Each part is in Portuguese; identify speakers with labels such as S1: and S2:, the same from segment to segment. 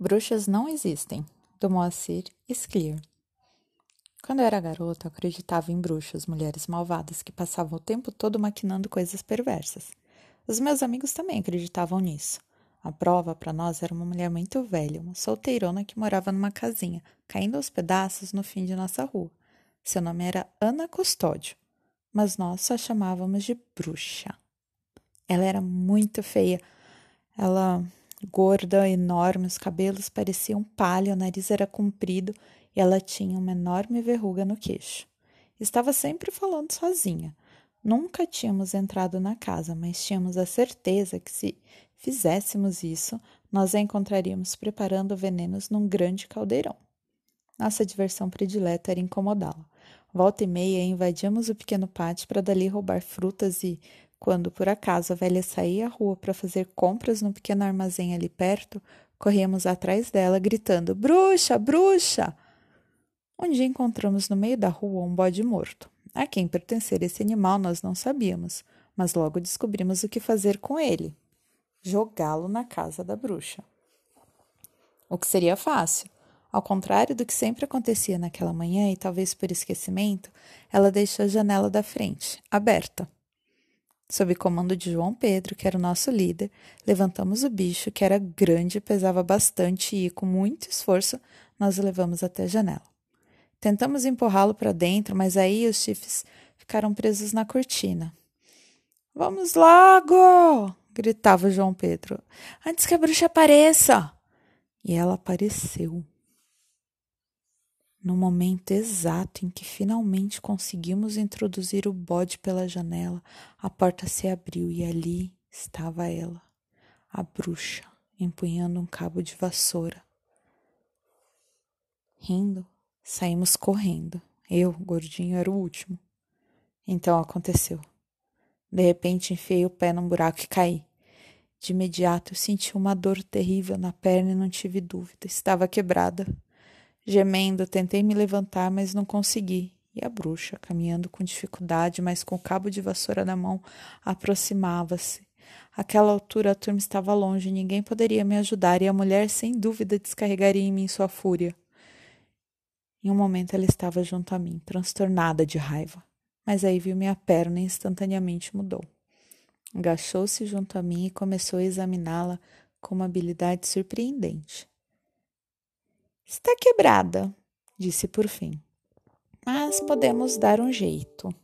S1: Bruxas não existem, do Moacir Scliar. Quando eu era garota, eu acreditava em bruxas, mulheres malvadas que passavam o tempo todo maquinando coisas perversas. Os meus amigos também acreditavam nisso. A prova para nós era uma mulher muito velha, uma solteirona que morava numa casinha, caindo aos pedaços no fim de nossa rua. Seu nome era Ana Custódio, mas nós só chamávamos de bruxa. Ela era muito feia. Ela gorda, enorme, os cabelos pareciam palha, o nariz era comprido e ela tinha uma enorme verruga no queixo. Estava sempre falando sozinha. Nunca tínhamos entrado na casa, mas tínhamos a certeza que se fizéssemos isso, nós a encontraríamos preparando venenos num grande caldeirão. Nossa diversão predileta era incomodá-la. Volta e meia invadíamos o pequeno pátio para dali roubar frutas e quando, por acaso, a velha saía à rua para fazer compras no pequeno armazém ali perto, corríamos atrás dela, gritando: Bruxa, bruxa! Um dia encontramos no meio da rua um bode morto. A quem pertencer esse animal nós não sabíamos, mas logo descobrimos o que fazer com ele: jogá-lo na casa da bruxa. O que seria fácil. Ao contrário do que sempre acontecia naquela manhã, e talvez por esquecimento, ela deixou a janela da frente aberta. Sob comando de João Pedro, que era o nosso líder, levantamos o bicho, que era grande pesava bastante, e, com muito esforço, nós o levamos até a janela. Tentamos empurrá-lo para dentro, mas aí os chifres ficaram presos na cortina. Vamos logo! gritava João Pedro. Antes que a bruxa apareça! E ela apareceu. No momento exato em que finalmente conseguimos introduzir o bode pela janela, a porta se abriu e ali estava ela, a bruxa, empunhando um cabo de vassoura. Rindo, saímos correndo. Eu, gordinho, era o último. Então aconteceu. De repente enfiei o pé num buraco e caí. De imediato eu senti uma dor terrível na perna e não tive dúvida, estava quebrada. Gemendo, tentei me levantar, mas não consegui. E a bruxa, caminhando com dificuldade, mas com o cabo de vassoura na mão, aproximava-se. Aquela altura a turma estava longe, ninguém poderia me ajudar, e a mulher, sem dúvida, descarregaria em mim sua fúria. Em um momento ela estava junto a mim, transtornada de raiva, mas aí viu minha perna e instantaneamente mudou. Agachou-se junto a mim e começou a examiná-la com uma habilidade surpreendente. Está quebrada, disse por fim. Mas podemos dar um jeito.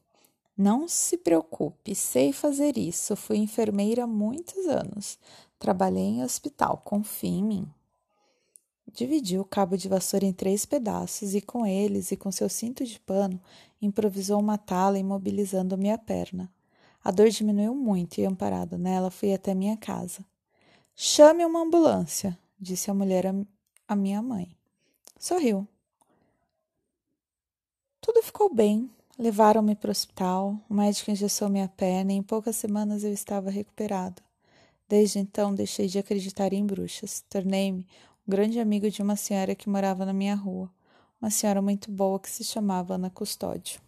S1: Não se preocupe, sei fazer isso. Fui enfermeira há muitos anos. Trabalhei em hospital, confie em mim. Dividiu o cabo de vassoura em três pedaços e, com eles e com seu cinto de pano, improvisou uma tala imobilizando minha perna. A dor diminuiu muito e, amparado nela, fui até minha casa. Chame uma ambulância, disse a mulher à minha mãe. Sorriu. Tudo ficou bem. Levaram-me para o hospital. O médico engessou minha perna e em poucas semanas eu estava recuperado. Desde então deixei de acreditar em bruxas. Tornei-me um grande amigo de uma senhora que morava na minha rua, uma senhora muito boa que se chamava Ana Custódio.